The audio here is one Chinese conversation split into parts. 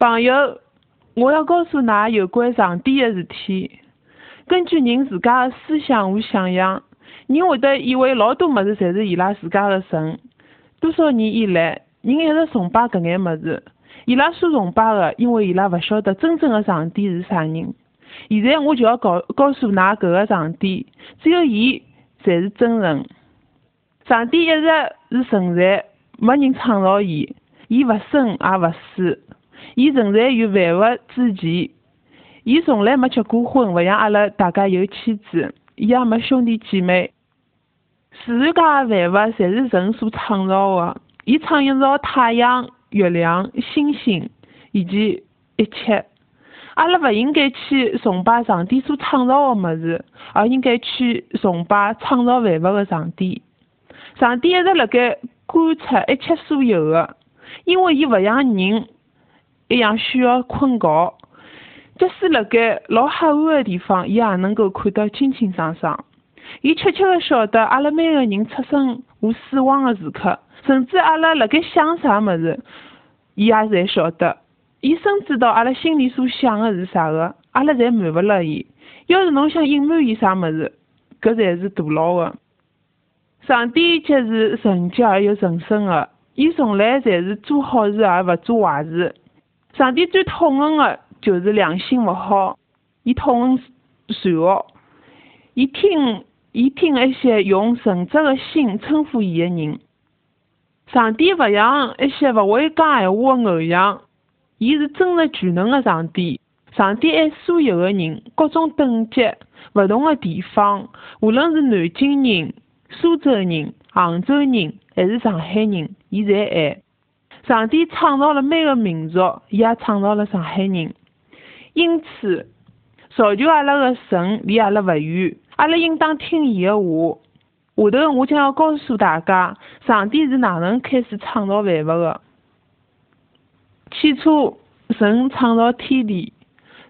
朋友，我要告诉㑚有关上帝的事体。根据人自家的思想和想象，人会得以为老多物事侪是伊拉自家的神。多少年以来，人一直崇拜搿眼物事。伊拉所崇拜的，因为伊拉勿晓得真正的上帝是啥人。现在我就要告告诉㑚搿个上帝，只有伊才是真神。上帝一直是存在，没人创造伊，伊勿生也勿死，伊存在于万物之前。伊从来没结过婚，勿像阿拉大家有妻子，伊也没兄弟姐妹。自然界万物侪是神所创造的，伊创造太阳、月亮、星星以及一切。阿拉勿应该去崇拜上帝所创造的物事，而应该去崇拜创造万物的上帝。上帝一直辣盖观察一切所有的，因为伊勿像人一样需要困觉。即使辣盖老黑暗的地方，伊也能够看得清清爽爽。伊确切个晓得阿拉每个人出生和死亡的时刻，甚至阿拉辣盖想啥物事，伊也侪晓得。伊深知道阿拉心里所想的是啥个，阿拉侪瞒勿了伊。要是侬想隐瞒伊啥物事，搿才是徒劳的。上帝既是纯洁而又神圣的，伊从来侪是做好事而勿做坏事。上帝最痛恨的就是良心勿好，伊痛恨残恶，伊听伊听一些用纯洁的心称呼伊的人。上帝勿像一些勿会讲闲话的偶像。伊是真实全能的上帝，上帝爱所有的人，各种等级、勿同的地方，无论是南京人、苏州人、杭州人还是上海人，伊侪爱。上帝创造了每个民族，伊也创造了上海人。因此，造就阿拉的神离阿拉勿远，阿拉应当听伊的话。下头我将要告诉大家，上帝是哪能开始创造万物的。起初，神创造天地，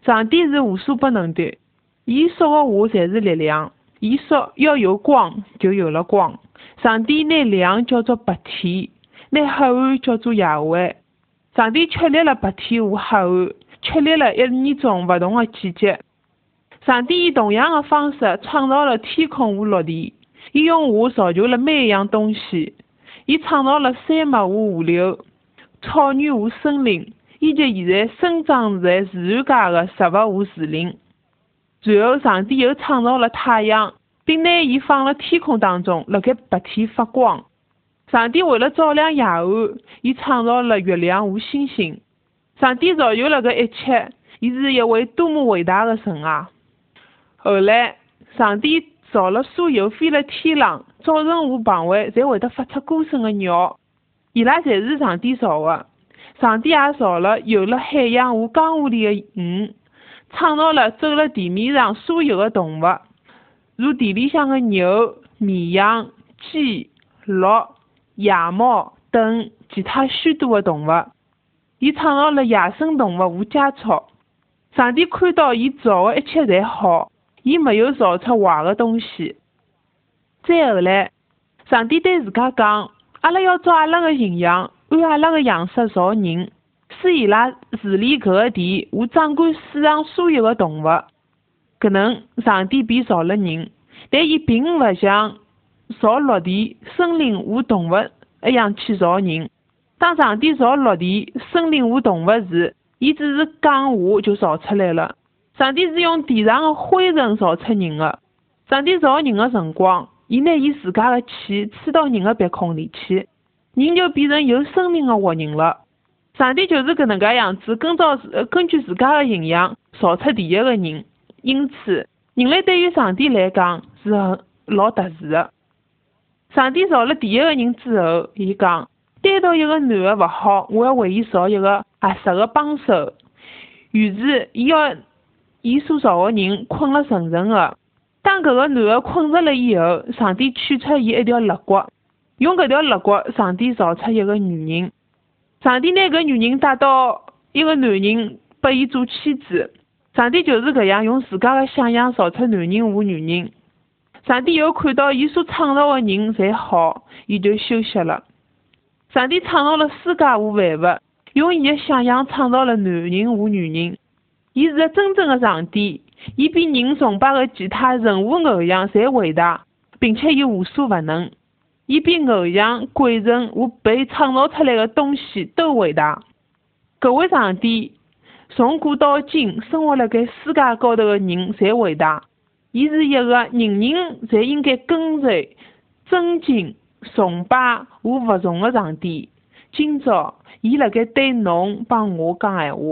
上帝是无所不能的。伊说的话侪是力量。伊说要有光，就有了光。上帝拿亮叫做白天，拿黑暗叫做夜晚。上帝确立了白天和黑暗，确立了一年中勿同的季节。上帝以同样的方式创造了天空和陆地。伊用话造就了每一样东西。伊创造了山脉和河流。草原和森林，以及现在生长在自然界的植物和树林。随后，上帝又创造了太阳，并拿伊放了天空当中，辣盖白天发光。上帝为了照亮夜晚，伊创造了月亮和星星。上帝造就了搿一切，伊是一位多么伟大的神啊！后来，上帝造了所有飞辣天上、早晨和傍晚侪会得发出歌声的鸟。伊拉侪是上帝造的，上帝也造了游了海洋和江河里的鱼，创造了走了地面上所有的动物，如地里向的牛、绵羊、鸡、鹿、野猫等其他许多的动物。伊创造了野生动物和家畜。上帝看到伊造的一切侪好，伊没有造出坏的东西。再后来，上帝对自家讲。阿拉要照阿拉个形象，按阿拉个样式造人，使伊拉治理搿个地和掌管世上所有的动物。搿能，上帝便造了人，但伊并勿像造陆地、森林和动物一样去造人。当上帝造陆地、森林和动物时，伊只是讲话就造出来了。上帝是用地上的灰尘造出人的。上帝造人的辰光。伊拿伊自家的气吹到人的鼻孔里去，人就变成有生命的活人了。上帝就是搿能介样子，根照根据自家的形象造出第一个人。因此，人类对于上帝来讲是很老特殊的。上帝造了第一个人之后，伊讲单独一个男的勿好，我要为伊造一个合适的帮手。于是，伊要伊所造的人困了沉沉的。当搿个男的困着了以后，上帝取出伊一条肋骨，用搿条肋骨，上帝造出一个女人。上帝拿搿女人带到一个男人，拨伊做妻子。上帝就是搿样用自家的想象造出男人和女人。上帝又看到伊所创造的人侪好，伊就休息了。上帝创造了世界和万物，用伊的想象创造了男人和女人。伊是个真正的上帝，伊比人崇拜的其他任何偶像侪伟大，并且伊无所不能。伊比偶像、鬼神和被创造出来的东西都伟大。搿位上帝从古到今生活辣盖世界高头的人侪伟大。伊是一个人人侪应该跟随、尊敬、崇拜和服从的上帝。今朝，伊辣盖对侬帮我讲闲话。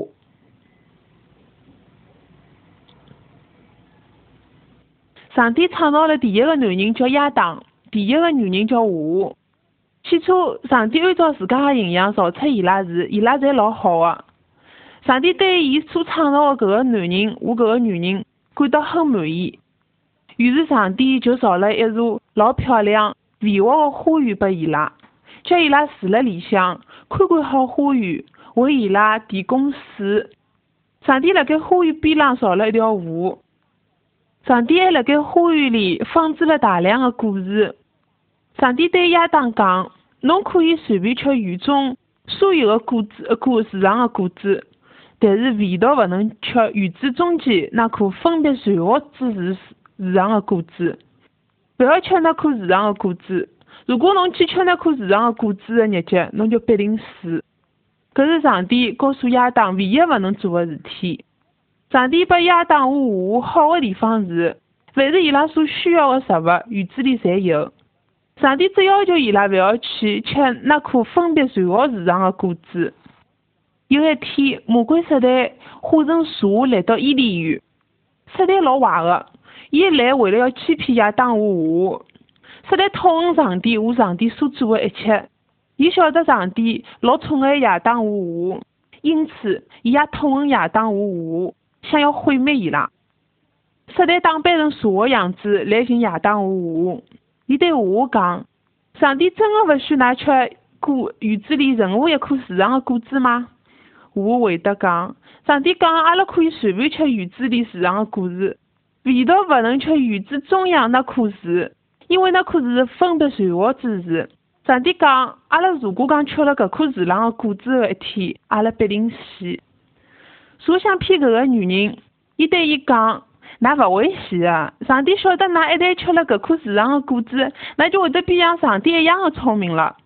上帝创造了第一个男人叫亚当，第一个女人叫夏。起初，上帝按照自家的形象造出伊拉时，伊拉侪老好的。上帝对伊所创造的搿个男人和搿个女人感到很满意。于是上帝就造了一座老漂亮、肥沃的花园拨伊拉，叫伊拉住辣里向，看管好花园，为伊拉提供水。上帝辣盖花园边浪造了一条河，上帝还辣盖花园里放置了大量的果实。上帝对亚当讲：“侬可以随便吃园中所有的果子，果树上的果子，但是唯独勿能吃园子中间那棵分别善恶之树。”树上的果子，勿要吃那棵树上的果子。如果侬去吃那棵树上的果子的日脚，侬就必定死。搿是上帝告诉亚当唯一勿能做的事体。上帝拨亚当和夏好的地方是，凡是伊拉所需要的食物，园子里侪有。上帝只要求伊拉勿要去吃那棵分别善恶树上的果子。有一天，魔鬼撒旦化成蛇来到伊甸园，撒旦老坏个。伊来为了要欺骗亚当和夏，实在痛恨上帝和上帝所做的一切。伊晓得上帝老宠爱亚当和夏，因此伊也痛恨亚当和夏，想要毁灭伊拉。实在打扮成蛇的样子来寻亚当和夏，伊对夏讲：“上帝真的勿许㑚吃果园子里任何一棵树上的果子吗？”夏回答讲：“上帝讲，阿拉可以随便吃园子里树上的果子。”唯独勿能吃园子中央那棵树，因为那棵树是分别善恶之树。上帝讲，阿拉如果讲吃了搿棵树上的果子的一天，阿拉必定死。蛇想骗搿个女人，伊对伊讲，㑚勿会死的。上帝晓得㑚一旦吃了搿棵树上的果子，㑚就会得变像上帝一样的聪明了。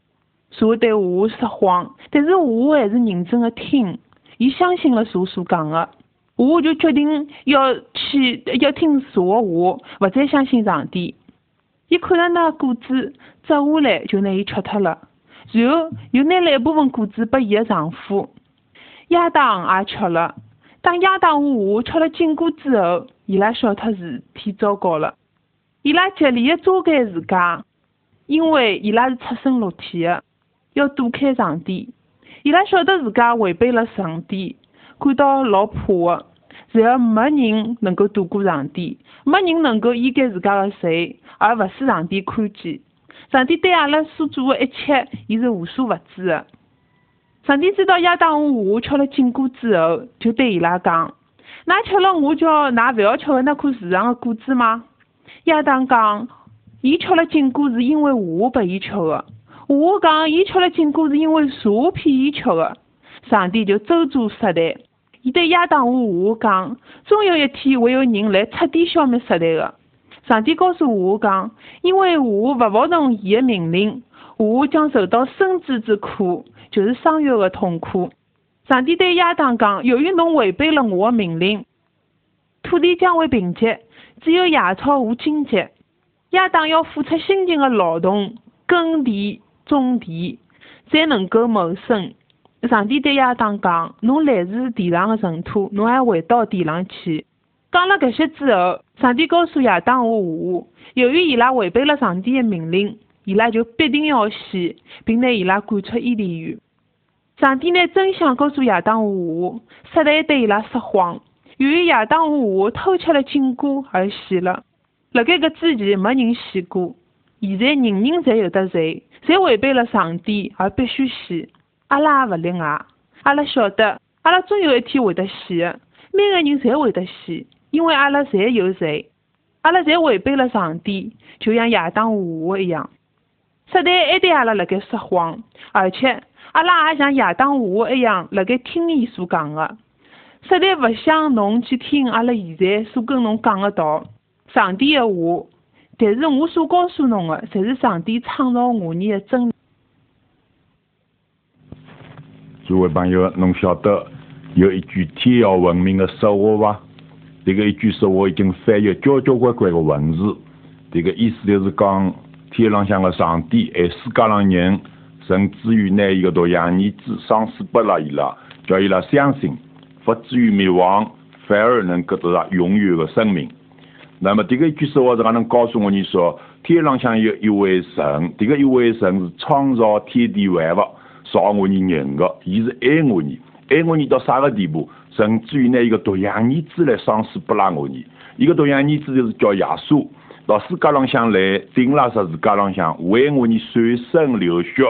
蛇对夏说谎，但是夏还是认真的听，伊相信了蛇所讲的。我就决定要去要听蛇的话，勿再相信上帝。伊看到那果子摘下来，就拿伊吃脱了，然后又拿了一部分果子拨伊的丈夫亚当也吃了。当亚当和夏吃了禁果之后，伊拉晓得事体糟糕了。伊拉极力的遮盖自家，因为伊拉是出生裸体的，要躲开上帝。伊拉晓得自家违背了上帝，感到老怕的。只要，没人能够躲过上帝，没人能够掩盖自家的罪，而勿使上帝看见。上帝对阿拉所做的一切，伊是无所不知的。上帝知道亚当和夏娃吃了禁果之后，就对伊拉讲：“㑚吃了我叫㑚勿要吃的那棵树上的果子吗？”亚当讲：“伊吃了禁果是因为夏拨伊吃的。”夏娃讲：“伊吃了禁果是因为蛇骗伊吃的。”上帝就咒诅撒旦。伊对亚当和夏娃讲，总有一天会有人来彻底消灭撒旦的。上帝告诉夏讲，因为夏勿服从伊的命令，夏将受到生子之苦，就是生育的痛苦。上帝对亚当讲，由于侬违背了我的命令，土地将会贫瘠，只有野草和荆棘。亚当要付出辛勤的劳动，耕地、种地，才能够谋生。上帝对亚当讲：“侬来自地上的尘土，侬还回到地上去。”讲了搿些之后，上帝告诉亚当和夏娃，由于伊拉违背了上帝的命令，伊拉就必定要死，并拿伊拉赶出伊甸园。上帝拿真相告诉亚当和夏娃，撒旦对伊拉撒谎。由于亚当和夏娃偷吃了禁果而死了，辣盖搿之前没人死过。现在人人侪有得罪，侪违背了上帝而必须死。阿拉也勿例外，阿拉晓得，阿拉终有一天会得死的。每个人侪会得死，因为阿拉侪有罪，阿拉侪违背了上帝，就像亚当和夏一样。撒旦还对阿拉辣盖说谎，而且阿拉也像亚当夏娃一样，辣盖听伊所讲的，实在勿想侬去听阿拉现在所跟侬讲的道，上帝的话。但是我所告诉侬的，侪是上帝创造我人的真理。诸位朋友，侬晓得有一句天下闻名的说话伐？这个一句说话已经翻译交交关关的文字。这个意思就是讲，天浪向的上帝爱世界上人，甚至于拿伊个独生儿子赏赐拨了伊拉，叫伊拉相信，不至于灭亡，反而能够得到永远的生命。那么这个一句说话是哪能告诉我你说，天浪向有一位神，这个一位神是创造天地万物。造我你人的，伊是爱我你，爱我你到啥个地步？甚至于拿一个独生儿子来赏赐不拉我你，一个独生儿子就是叫耶稣，到世界浪向来，顶拉十字架浪向为我你舍身流血，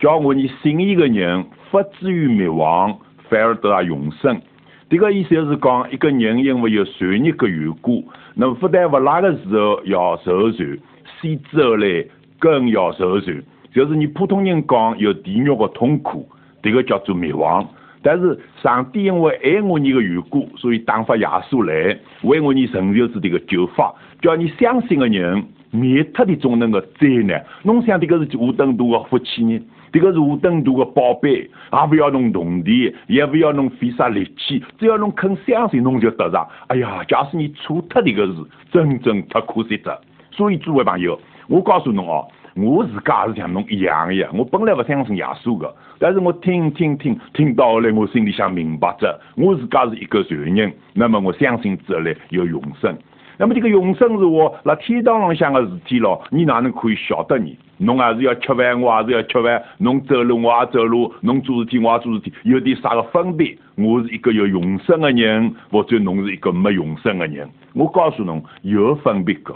叫我你信伊个人，不至于灭亡，反而得到永生。这个意思就是讲，一个人因为有罪孽的缘故，那么不但不拉的时候要受罪，死之后来更要受罪。就是你普通人讲有地狱的痛苦，这个叫做灭亡。但是上帝因为爱我你的缘故，所以打发耶稣来为我你成就是这个救法，叫你相信的人免脱的种那个灾难。侬想这个是无等度的福气呢？这个是无等度的宝贝，也不要弄铜钿，也不要弄费啥力气，只要侬肯相信，侬就得着。哎呀，假使你错脱这个是真正太可惜的。所以诸位朋友，我告诉侬哦。我自家也是像侬一样的，我本来不相信耶稣的，但是我听听听听到后来，我心里想明白着，我自家是一个罪人，那么我相信之后来有永生。那么这个永生是我那天堂上向的事体咯，你哪能可以晓得呢？侬还是要吃饭，我还是要吃饭；侬走路，我也走路；侬做事体，我也做事体，有点啥个分别？我是一个有永生的人，或者侬是一个没永生的人？我告诉侬，有分别个。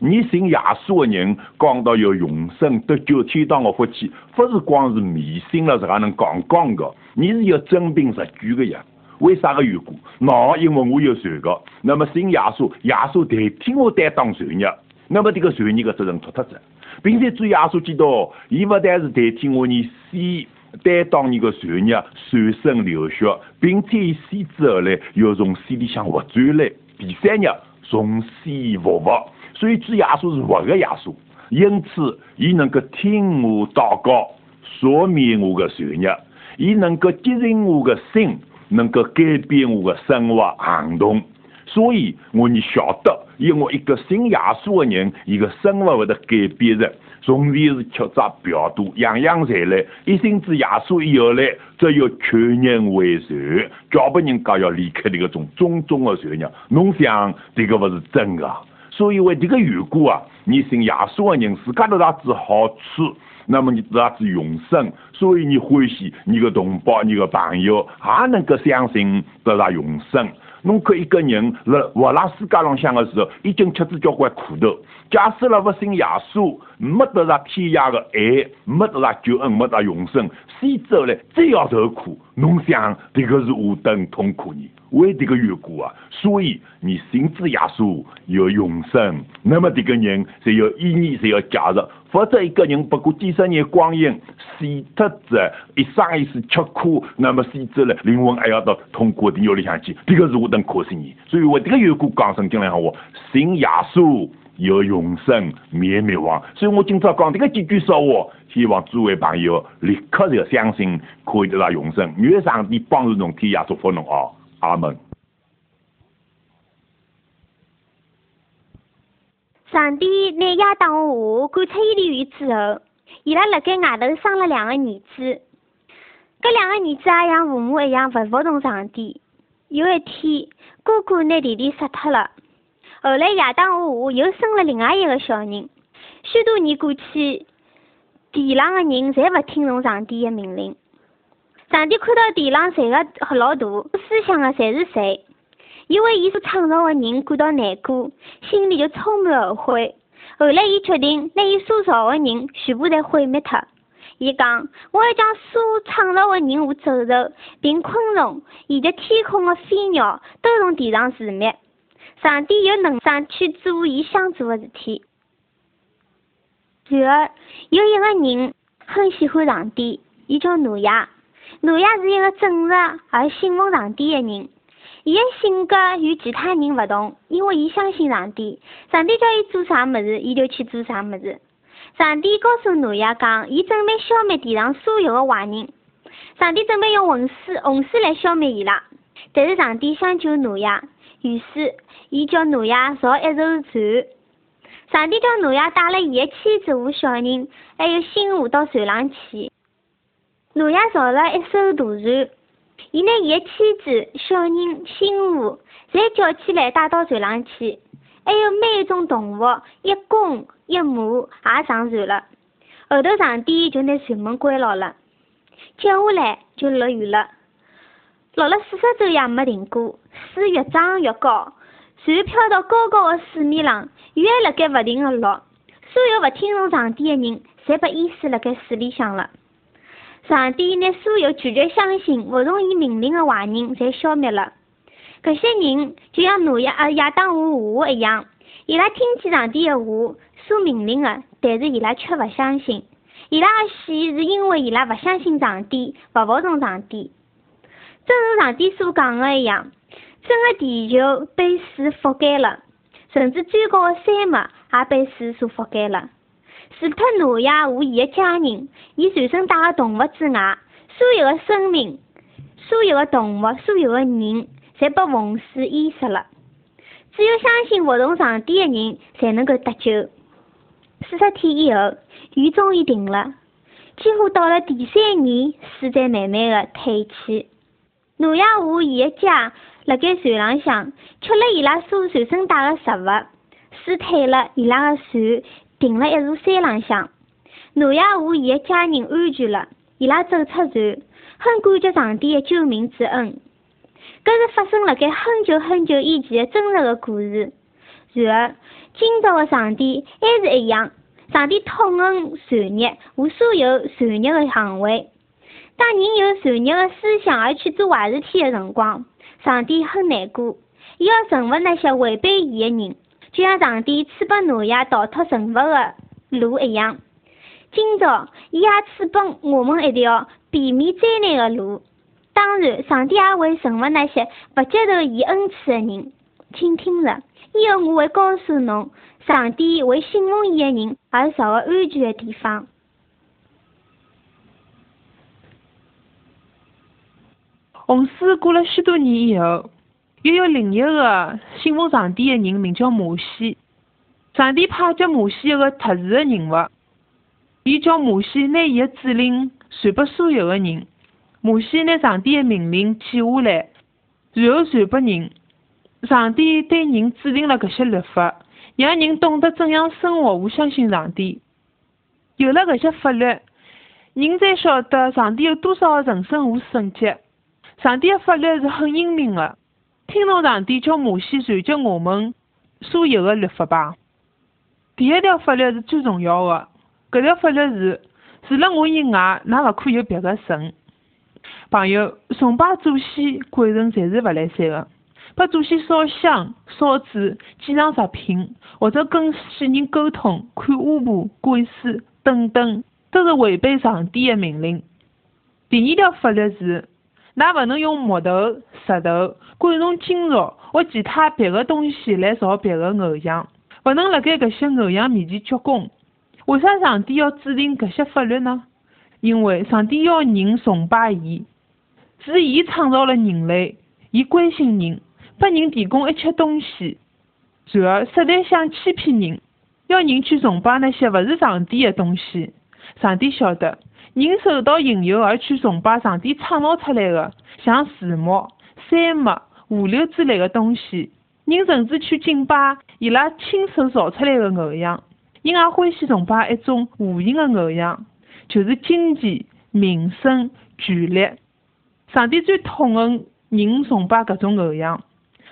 你信耶稣的人讲到有永生得救天堂的福气，不是光是迷信了，是还能讲讲的。你是有真凭实据的呀？为啥个缘故？那因为我有罪个，那么信耶稣，耶稣代替我担当罪孽，那么这个罪孽的责任脱脱着，并且主耶稣基督，伊不但是代替我你死担当你个罪孽，舍身流血，并且死之后呢，又从死里向活转来，第三日从死复活。所以主耶稣是活的耶稣，因此伊能够听我祷告，赦免我的罪孽，伊能够接引我的心，能够改变我的生活行动。所以我你晓得，因为一个信耶稣的人，一个生活会得改变的。从前是吃杂表多，样样侪来，一心之耶稣以后来，只有全人为善，叫不人家要离开这个种种种的罪孽。侬想这个不是真的？所以为这个缘故啊，你信耶稣的人自家得到子好处，那么你得到子永生。所以你欢喜你的同胞、你的朋友也能够相信得到永生。侬看一个人辣活辣世界浪向的时候，已经吃子交关苦头。假使了不信耶稣，没得着天涯的爱，没得着救恩，没得永生，死之后呢，再要受苦，侬想这个是何等痛苦呢？为这个缘故啊，所以你信之耶稣有永生，那么这个人才有意义，才有价值。否则一个人不过几十年光阴，死脱者一生一世吃苦，那么死之了灵魂还要到痛苦的地狱里向去，这个是何等可惜呢？所以为这个缘故讲圣经来话，信耶稣有永生，免灭亡。所以我今朝讲这个几句说话，希望诸位朋友立刻就相信可以得到永生。愿上帝帮助侬，天涯祝福侬哦。阿门。上帝拿亚当和夏赶出伊甸园之后，伊拉辣盖外头生了两个儿子。搿两个儿子也像父母一样勿服从上帝。有一天，哥哥拿弟弟杀脱了。后来亚当和夏又生了另外一个小人。许多年过去，地上的人侪勿听从上帝的命令。上帝看到地上罪恶老大，思想的侪是谁，伊为伊所创造的人感到难过，心里就充满后悔。后来，伊决定拿伊所造的人全部侪毁灭脱。伊讲：“我要将所创造的人和走兽，并昆虫以及天空的飞鸟，都从地上除灭。”上帝有能力去做伊想做的事体。然而，有一个人很喜欢上帝。伊叫诺亚。挪亚是一个正直而信奉上帝的人。伊的性格与其他人勿同，因为伊相信上帝。上帝叫伊做啥物事，伊就去做啥物事。上帝告诉挪亚讲，伊准备消灭地上所有的坏人。上帝准备用洪水洪水来消灭伊拉，但是上帝想救挪亚，于是伊叫挪亚造一艘船。上帝叫挪亚带了伊的妻子和小人，还有新妇到船上去。挪亚造了一艘大船，伊拿伊的妻子、小人、新妇侪叫起来带到船上去，还有每一种动物，一公一母也上船了。后头上帝就拿船门关牢了。接下来就落雨了，落了四十周也没停过，水越涨越高，船漂到高高的水面上，雨还辣盖勿停的落。所有勿听从上帝的人，侪被淹死辣盖水里向了。上帝拿所有拒绝相信、勿从伊命令的坏人，侪消灭了。搿些人就像挪亚、呃亚当和夏娃一样，伊拉听见上帝的话所命令的，但是伊拉却勿相信。伊拉的死是因为伊拉勿相信上帝，勿服从上帝。正如上帝所讲的一样，整个地球被水覆盖了，甚至最高的山脉也被水所覆盖了。除脱挪亚和伊的家人，伊随身带的动物之外，所有的生命、所有的动物、所有的人，侪被洪水淹死了。只有相信服从上帝的人，才能够得救。四十天以后，雨终于停了。几乎到了第三年，水才慢慢的退去。挪亚和伊的家辣盖船浪向，吃了伊拉所随身带的食物。水退了，伊拉的船停了一座山浪向。挪亚和伊的家人安全了，伊拉走出船，很感激上帝的救命之恩。搿是发生辣盖很久很久以前的真实的故事。然而，今朝的上帝还是一样，上帝痛恨罪孽和所有罪孽的行为。当人有罪孽的思想而去做坏事体的辰光，上帝很难过，伊要惩罚那些违背伊的人，就像上帝赐拨挪亚逃脱惩罚的路一样。今朝，伊也赐拨我们一条避免灾难的路。当然，上帝也会惩罚那些不接受伊恩赐的人。请听着。以后我会告诉侬，上帝为信奉伊的人而造个安全的地方。洪水过了许多年以后，又有另一个信奉上帝的人，名叫摩西。上帝派叫摩西一个特殊的人物，伊叫摩西拿伊的指令传拨所有的人。摩西拿上帝的命令记下来，然后传拨人。上帝对人制定了搿些律法，让人懂得怎样生活和相信上帝。有了搿些法律，人才晓得上帝有多少的神圣和圣洁。上帝的法律是很英明的，听从上帝叫摩西传接我们所有的律法吧。第一条法律是最重要的，搿条法律是：除了我以外，㑚勿可有别个神。朋友，崇拜祖先、鬼神侪是勿来三的。拨祖先烧香、烧纸、祭上食品，或者跟死人沟通、看巫婆、鬼使等等，都是违背上帝的命令。第二条法律是，㑚勿能用木头、石头、贵重金属或其他别的东西来造别的偶像，勿能辣盖搿些偶像面前鞠躬。为啥上帝要制定搿些法律呢？因为上帝要人崇拜伊，是伊创造了人类，伊关心人。拨人提供一切东西，然而实在想欺骗人，要人去崇拜那些勿是上帝的东西。上帝晓得，人受到引诱而去崇拜上帝创造出来的，像树木、山脉、河流之类的东西。人甚至去敬拜伊拉亲手造出来的偶像。人也欢喜崇拜一种无形的偶像，就是金钱、名声、权力。上帝最痛恨人崇拜搿种偶像。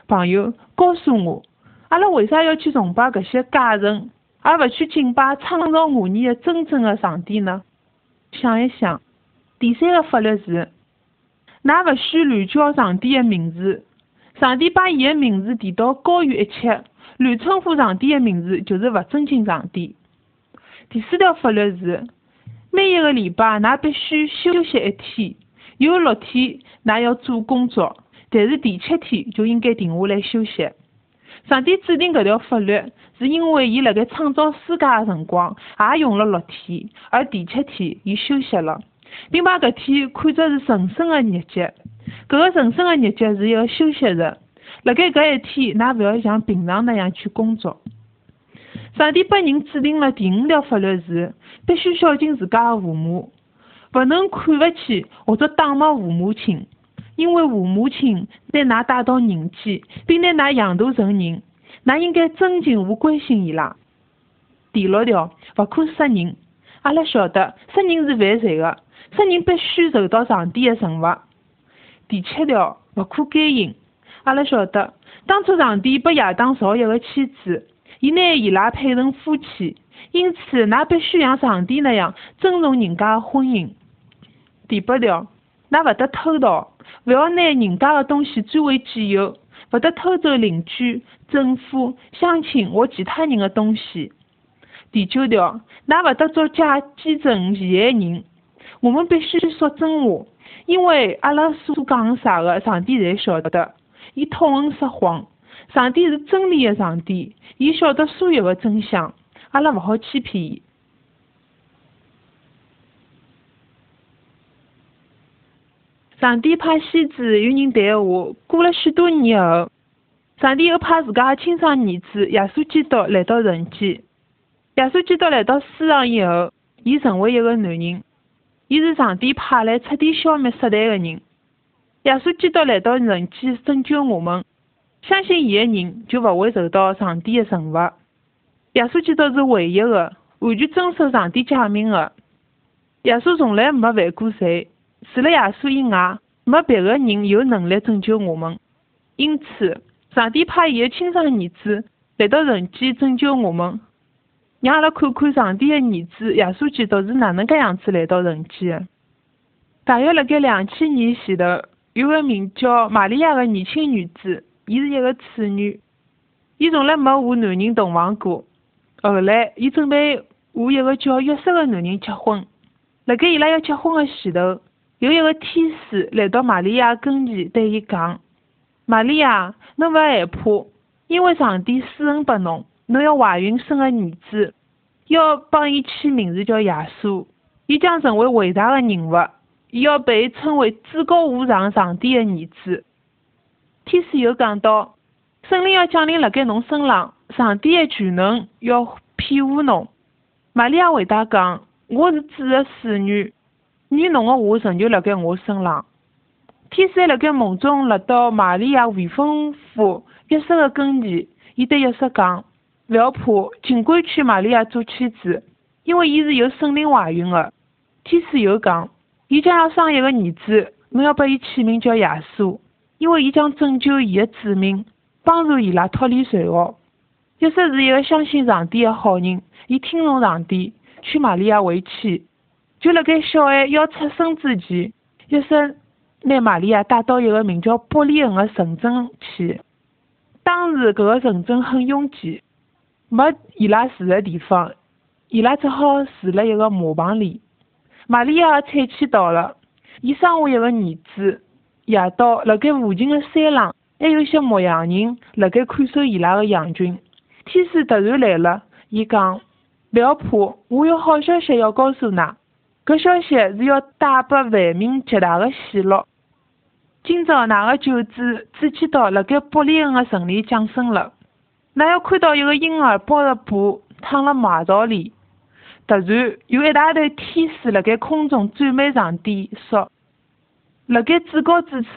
朋友，告诉我，阿拉为啥要去崇拜搿些假神，而勿去敬拜创造我们的真正的上帝呢？想一想，第三个法律是，㑚勿许乱叫上帝的名字。上帝把伊的名字提到高于一切，乱称呼上帝的名字就是勿尊敬上帝。第四条法律是，每一个礼拜，㑚必须休息一天，有六天㑚要做工作，但是第七天就应该停下来休息。上帝制定搿条法律，是因为伊辣盖创造世界个辰光也用了六天，而第七天伊休息了，并把搿天看作是神圣个日节。搿个神圣个日节是一个休息日，辣盖搿一天，㑚勿要像平常那样去工作。上帝拨人制定了第五条法律是，必须孝敬自家个父母，勿能看勿起或者打骂父母亲。因为父母亲拿㑚带到人间，并拿㑚养大成人，㑚应该尊敬和关心伊拉。第六条，勿可杀人。阿拉晓得杀人是犯罪的，杀人必须受到上帝的惩罚。第七条，勿可奸淫。阿拉晓得，当初上帝拨亚当造一个妻子，伊拿伊拉配成夫妻，因此㑚必须像上帝那样尊重人家个婚姻。第八条，㑚勿得偷盗。勿要拿人家的东西占为己有，勿得偷走邻居、政府、乡亲或其他人的东西。第九条，㑚勿得作假见证陷害人。我们必须说真话，因为阿拉所讲啥个，上帝侪晓得。伊痛恨说谎，上帝是真理的上帝，伊晓得所有的真相，阿拉勿好欺骗伊。上帝派先知与人谈话，过了许多年后，上帝又派自家的亲生儿子耶稣基督来到人间。耶稣基督来到世上以后，伊成为一个男人，伊是上帝派来彻底消灭撒旦的人。耶稣基督来到人间拯救我们，相信伊的人就勿会受到上帝的惩罚。耶稣基督是唯一的，完全遵守上帝诫命的。耶稣从来没犯过罪。除了耶稣以外，没别个人有能力拯救我们。因此，上帝派伊个亲生儿子来到人间拯救我们。让阿拉看看上帝的儿子耶稣基督是哪能介样子来到人间的。大约辣盖两千年前头，有个名叫玛利亚的年轻女子，伊是一个处女，伊从来没和男人同房过。后来，伊准备和一个叫约瑟的男人结婚。辣盖伊拉要结婚的前头。有一个天使来到玛利亚跟前，对伊讲：“玛利亚，侬勿要害怕，因为上帝施恩拨侬，侬要怀孕生个儿子，要帮伊起名字叫耶稣。伊将成为伟大的人物，伊要被称为至高无上上帝的儿子。”天使又讲到：“圣灵要降临辣盖侬身上，上帝的全能要庇护侬。”玛利亚回答讲：“我是主的使女。”愿侬个话成就辣盖我身上。天使辣盖梦中来到玛利亚未婚夫约瑟个跟前，伊对约瑟讲：勿要怕，尽管娶玛利亚做妻子，因为伊是有圣灵怀孕个。天使又讲：伊将要生一个儿子，侬要拨伊起名叫耶稣，因为伊将拯救伊个子民，帮助伊拉脱离罪恶。约瑟是一个相信上帝个好人，伊听从上帝，娶玛利亚为妻。就辣盖小孩要出生之前，医生拿玛利亚带到一个名叫伯利恒的城镇去。当时搿个城镇很拥挤，没伊拉住的地方，伊拉只好住辣一个马棚里。玛利亚的产期到了，伊生下一个儿子。夜到，辣盖附近的山上，还有些牧羊人辣盖看守伊拉的羊群。天使突然来了，伊讲：勿要怕，我有好消息要告诉㑚。搿消息是要带拨万民极大的喜乐。今朝，㑚个救主主基督辣盖伯利恒个城里降生了。㑚要看到一个婴儿抱着布躺辣马槽里。突然，有一大堆天使辣盖空中赞美上帝，说：“辣盖至高之处，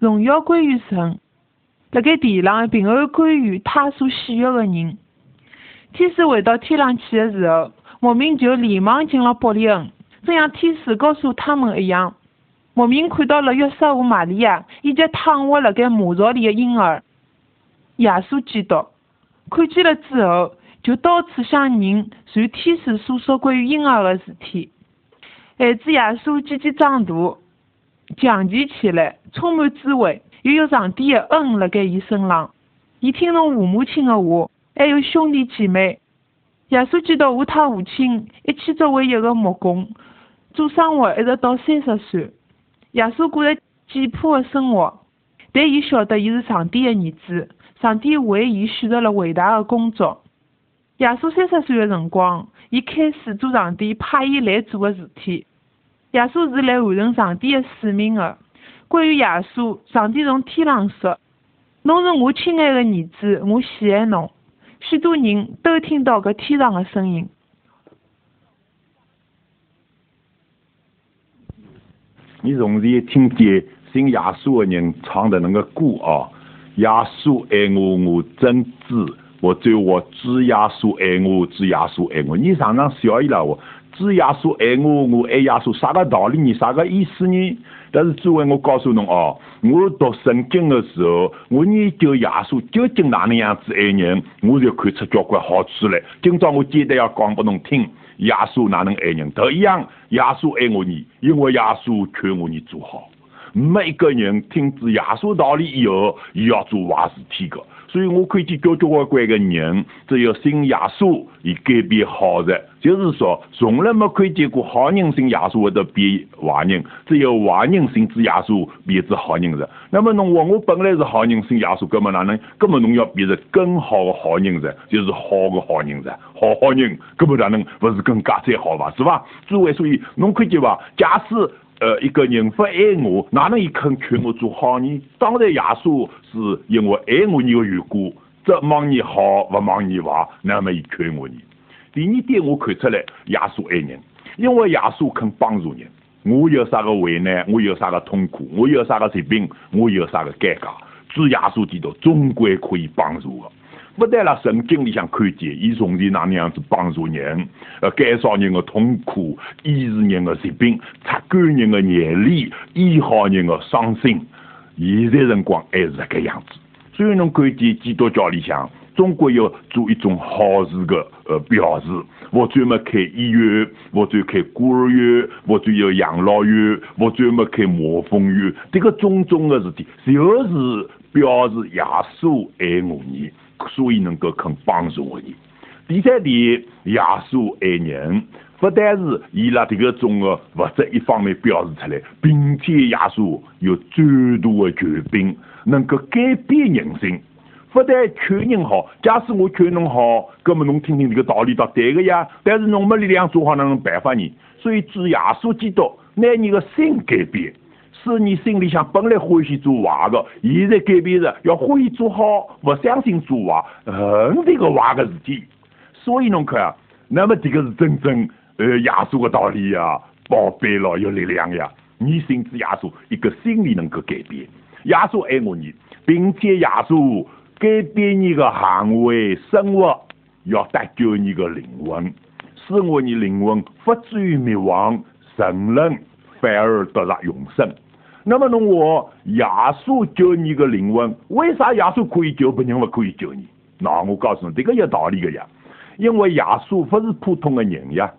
荣耀归于神；辣盖地上，平安归于他所喜悦个人。”天使回到天上去的时候，牧民就连忙进了伯利恒。正像天使告诉他们一样，莫名看到了约瑟和玛利亚以及躺卧辣盖马槽里的婴儿耶稣基督。看见了之后，就到处向人传天使所说关于婴儿的事体。孩子耶稣渐渐长大，强健起来，充满智慧，又有上帝的恩辣盖伊身上。伊听从父母亲的话，还有兄弟姐妹。耶稣基督和他父亲一起作为一个木工。做生活一直到三十岁。耶稣过着简朴的生活，但伊晓得伊是上帝的儿子，上帝为伊选择了伟大的工作。耶稣三十岁的辰光，伊开始做上帝派伊来做的事体。耶稣是来完成上帝的使命的。关于耶稣，上帝从天上说：“侬是我亲爱的儿子，我喜爱侬。”许多人都听到搿天上的声音。你从前听见信耶稣的人唱的那个歌哦，耶稣爱我，我真知；或者我知耶稣爱我，知耶稣爱我。你常常笑伊拉我，知耶稣爱我，我爱耶稣，啥个道理呢？啥个意思呢？但是诸位，我告诉侬哦，我读圣经的时候，我研究耶稣究竟哪能样子爱人，我就看出交关好处来。今朝我简单要讲拨侬听。耶稣哪能爱人？都一样，耶稣爱我呢，因为耶稣劝我你做好。每个人听知耶稣道理以后，也要做坏事体个。所以我看见交交关关个人，只有信耶稣以改变好的，就是说从来没看见过好人信耶稣或者变坏人，只有坏人信主耶稣变成好人的。那么侬话我本来是好人信耶稣，根本哪能？根本侬要变成更好的好人噻，就是好的好人噻，好好人根本哪能不是更加再好伐？是吧？诸位，所以侬看见伐？假使呃，一个人不爱我，哪能伊肯劝我做好呢？当然，耶稣是因为爱我你的缘故，这望你好，不望你坏，那么伊劝我呢。第二点，我看出来，耶稣爱人，因为耶稣肯帮助人。我有啥个为难，我有啥个痛苦，我有啥个疾病，我有啥个尴尬，主耶稣基督终归可以帮助我。不但辣圣经里向看见，伊从前哪能样子帮助人，呃，减少人的痛苦，医治人的疾病，擦干人的眼泪，医好人的伤心。现在辰光还是搿样子。所以侬看见基督教里向，中国要做一种好事的呃表示，或专门开医院，或者开孤儿院，或者有养老院，或专门开麻风院，这个种种的事体，就是表示耶稣爱我呢。所以能够肯帮助我你。第三点，耶稣爱人，不但是伊拉这个种的物质一方面表示出来，并且耶稣有最大的权柄，能够改变人心。不但劝人好，假使我劝侬好，葛么侬听听这个道理倒对个呀。但是侬没力量做好，哪能办法呢？所以主耶稣基督，拿你的心改变。是你心里向本来欢喜做坏的，现在改变着，要欢喜做好，不相信做坏，很这个坏的事体。所以侬看啊，那么这个是真正呃耶稣的道理呀，宝贝咯，有力量呀。你信主耶稣，一个心里能够改变。耶稣爱我你，并且耶稣改变你的行为生活，要得救你的灵魂，使我你灵魂不至于灭亡，神人反而得了永生。那么侬话耶稣救你个灵魂，为啥耶稣可以救别人不可以救你？那我告诉你，这个有道理的呀。因为耶稣不是普通的人呀，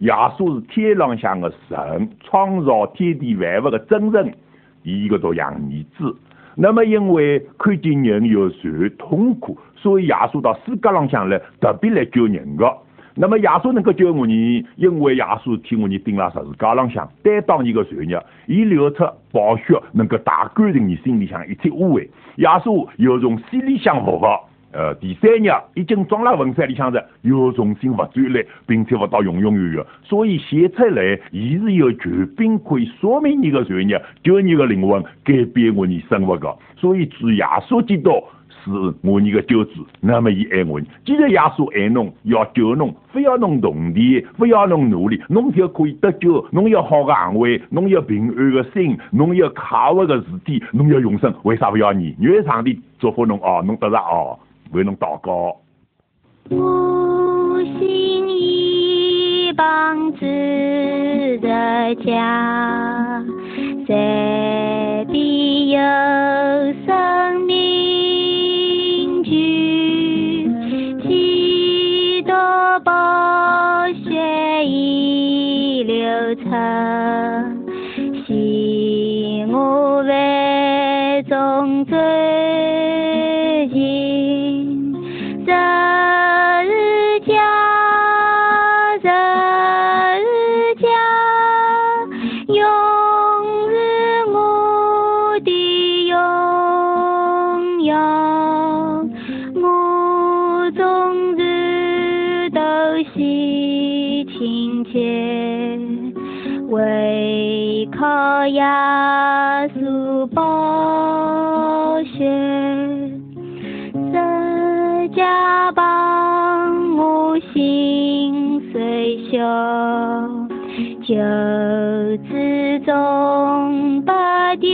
耶稣是天上向的神，创造天地万物的真神，一个都养儿子。那么因为看见人有受痛苦，所以耶稣到世界上向来特别来救人的。那么耶稣能够救我呢？因为耶稣替我你钉了十字架上向，担当你个罪孽，伊流出宝血，能够打干净你心里向一切污秽。耶稣又从死里向复活，呃，第三日已经装了坟山里向的，又重新复转来，并且活到永永远远。所以写出来，伊是有权柄可以说明你个罪孽，救你个灵魂，改变我你生活个。所以主耶稣基督。是我你个救主，那么伊爱我。既然耶稣爱侬，要救侬，非要侬动地，非要侬努力，侬就可以得救。侬要好个行为，侬要平安个心，侬要靠活个事体，侬要永生。为啥不要你？愿上帝祝福侬哦，侬得着哦，为侬祷告。我心一棒子的家，在必有心我万种追耶稣保险，这家帮我心虽小，就自终不丢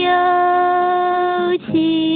弃，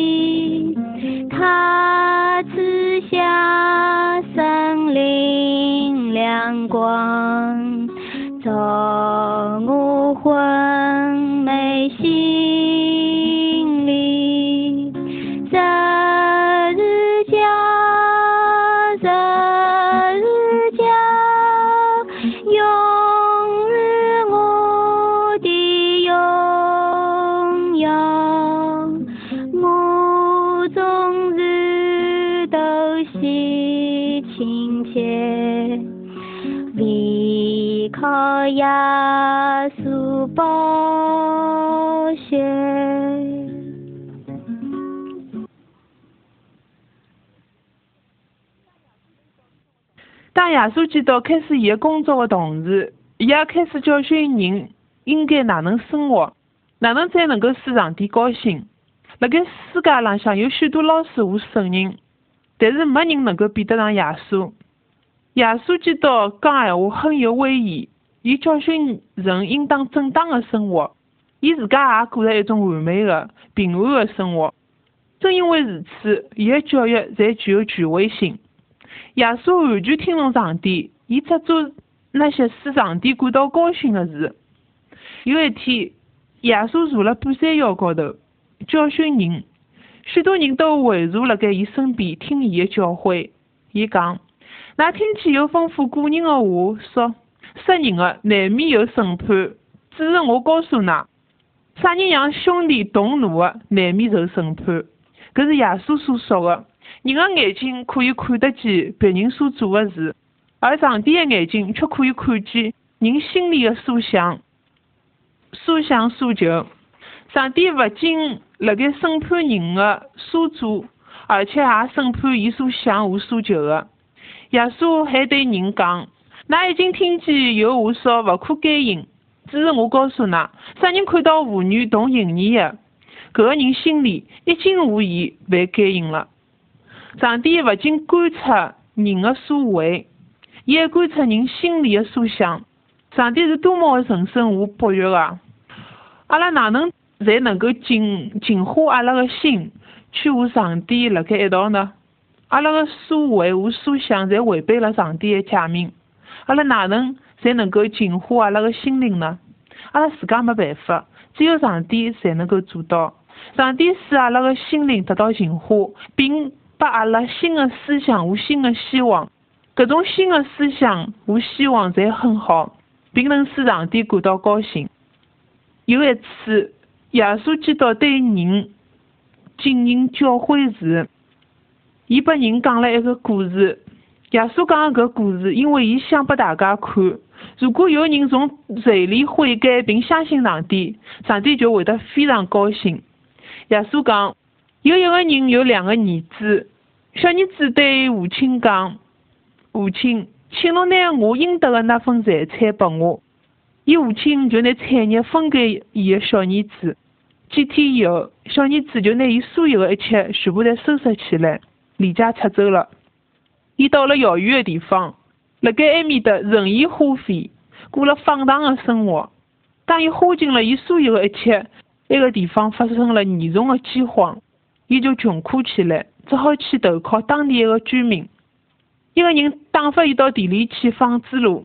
耶稣基督开始伊个工作的同时，伊也开始教训人应该哪能生活，哪能才能够使上帝高兴。辣盖世界浪向有许多老师和圣人，但是没人能够比得上耶稣。耶稣基督讲闲话很有威严，伊教训人应当正当的生活，伊自家也过着一种完美的、平安的生活。正因为如此，伊个教育才具有权威性。耶稣完全听从上帝，伊只做那些使上帝感到高兴的事。有一天，耶稣坐辣半山腰高头教训人，许多人都围坐辣盖伊身边听伊的教诲。伊讲：“㑚听见有吩咐古人的话，说杀人的难免有审判。只是我告诉㑚，啥人让兄弟动怒的，难免受审判。搿是耶稣所说的。人的眼睛可以看得见别人所做的事，而上帝的眼睛却可以看见人心里的所想、所想所求。上帝勿仅辣盖审判人的所做，而且也审判伊所想和所求的。耶稣还对人讲：“㑚已经听见有话说勿可奸淫，只是我告诉㑚，啥人看到妇女同淫念的，搿个人心里已经无疑被奸淫了。”上帝勿仅观察人的所为，伊还观察人心里的所想。上帝是多么的神圣和博学啊！阿拉哪能才能够净净化阿拉的心，去和上帝辣盖一道呢？阿拉的所为和所想侪违背了上帝的诫命，阿拉哪能才能够净化阿拉的心灵呢？阿拉自家没办法，只有上帝才能够做到。上帝使阿拉的心灵得到净化，并拨阿拉新的思想和新的希望。搿种新的思想和希望侪很好，并能使上帝感到高兴。有一次，耶稣基督对人进行教诲时，伊拨人讲了一个故事。耶稣讲的搿故事，因为伊想拨大家看，如果有人从罪里悔改并相信上帝，上帝就会得非常高兴。耶稣讲，有一个人有两个儿子，小儿子对父亲讲：“父亲，请侬拿我应得的那份财产拨我。”伊父亲就拿产业分给伊个小儿子。几天以后，小儿子就拿伊所有的一切全部侪收拾起来，离家出走了。伊到了遥远的地方，辣盖埃面搭任意花费，过了放荡的生活。当伊花尽了伊所有的一切，埃个地方发生了严重的饥荒，伊就穷苦起来，只好去投靠当地一个居民。一个人打发伊到田里去放猪猡，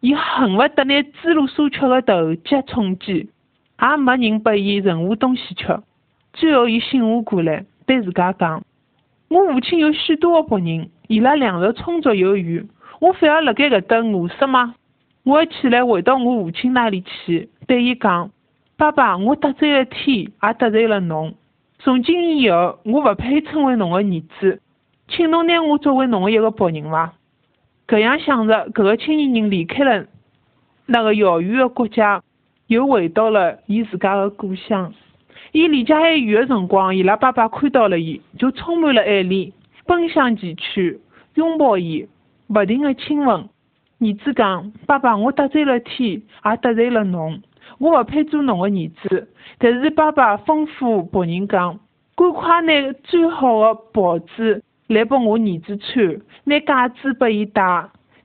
伊恨勿得拿猪猡所吃的头脚充饥，也没人拨伊任何东西吃。最后，伊醒悟过来，对自家讲：“我父亲有许多的仆人，伊拉粮食充足有余，我反而辣盖搿搭饿死吗？我要起来回到我父亲那里去，对伊讲：爸爸，我得罪了天，也得罪了侬。从今以后，我勿配称为侬的儿子，请侬拿我作为侬的一个仆人伐？搿样想着，搿个青年人离开了那个遥远的国家，又回到了伊自家的故乡。伊离家还远的辰光，伊拉爸爸看到了伊，就充满了爱恋，奔向前去，拥抱伊，勿停的亲吻。儿子讲：“爸爸，我得罪了天，也得罪了侬，我勿配做侬的儿子。但是爸爸吩咐仆人讲，赶快拿最好的袍子来拨我儿子穿，拿戒指拨伊戴。”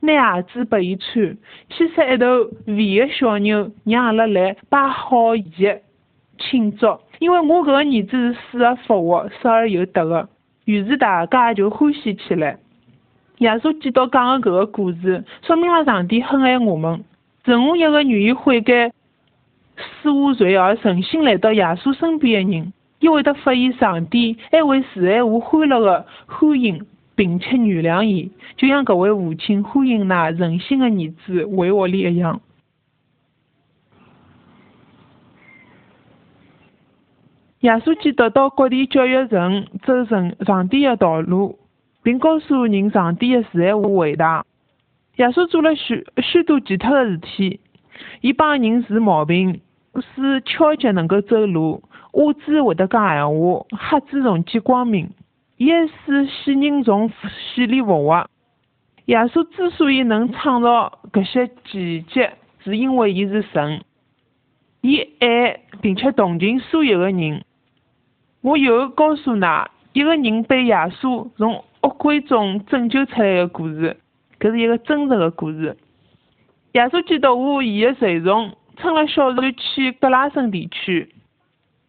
拿鞋子拨伊穿，牵出一头肥的小牛，让阿拉来摆好席庆祝。因为我搿个儿子是死而复活、失而有得的，于是大家就欢喜起来。耶稣基督讲的搿个故事，说明了上帝很爱我们。任何一个愿意悔改、死无罪而诚心来到耶稣身边的人，伊会得发现上帝还会慈爱和欢乐的欢迎。并且原谅伊，就像搿位父亲欢迎那任性的儿子回屋里一样。耶稣基督到各地教育人，走成上帝的道路，并告诉人上帝的慈爱和伟大。耶稣做了许许多其他的事体，伊帮人治毛病，使敲脚能够走路，哑子会得讲闲话，瞎子重见光明。也是死人从死里复活。耶稣之所以能创造搿些奇迹，是因为伊是神，伊爱并且同情所有的人。我又告诉㑚一个人被耶稣从恶鬼中拯救出来的故事，搿是一个真实的故事。耶稣基督我伊的随从乘了小船去格拉森地区。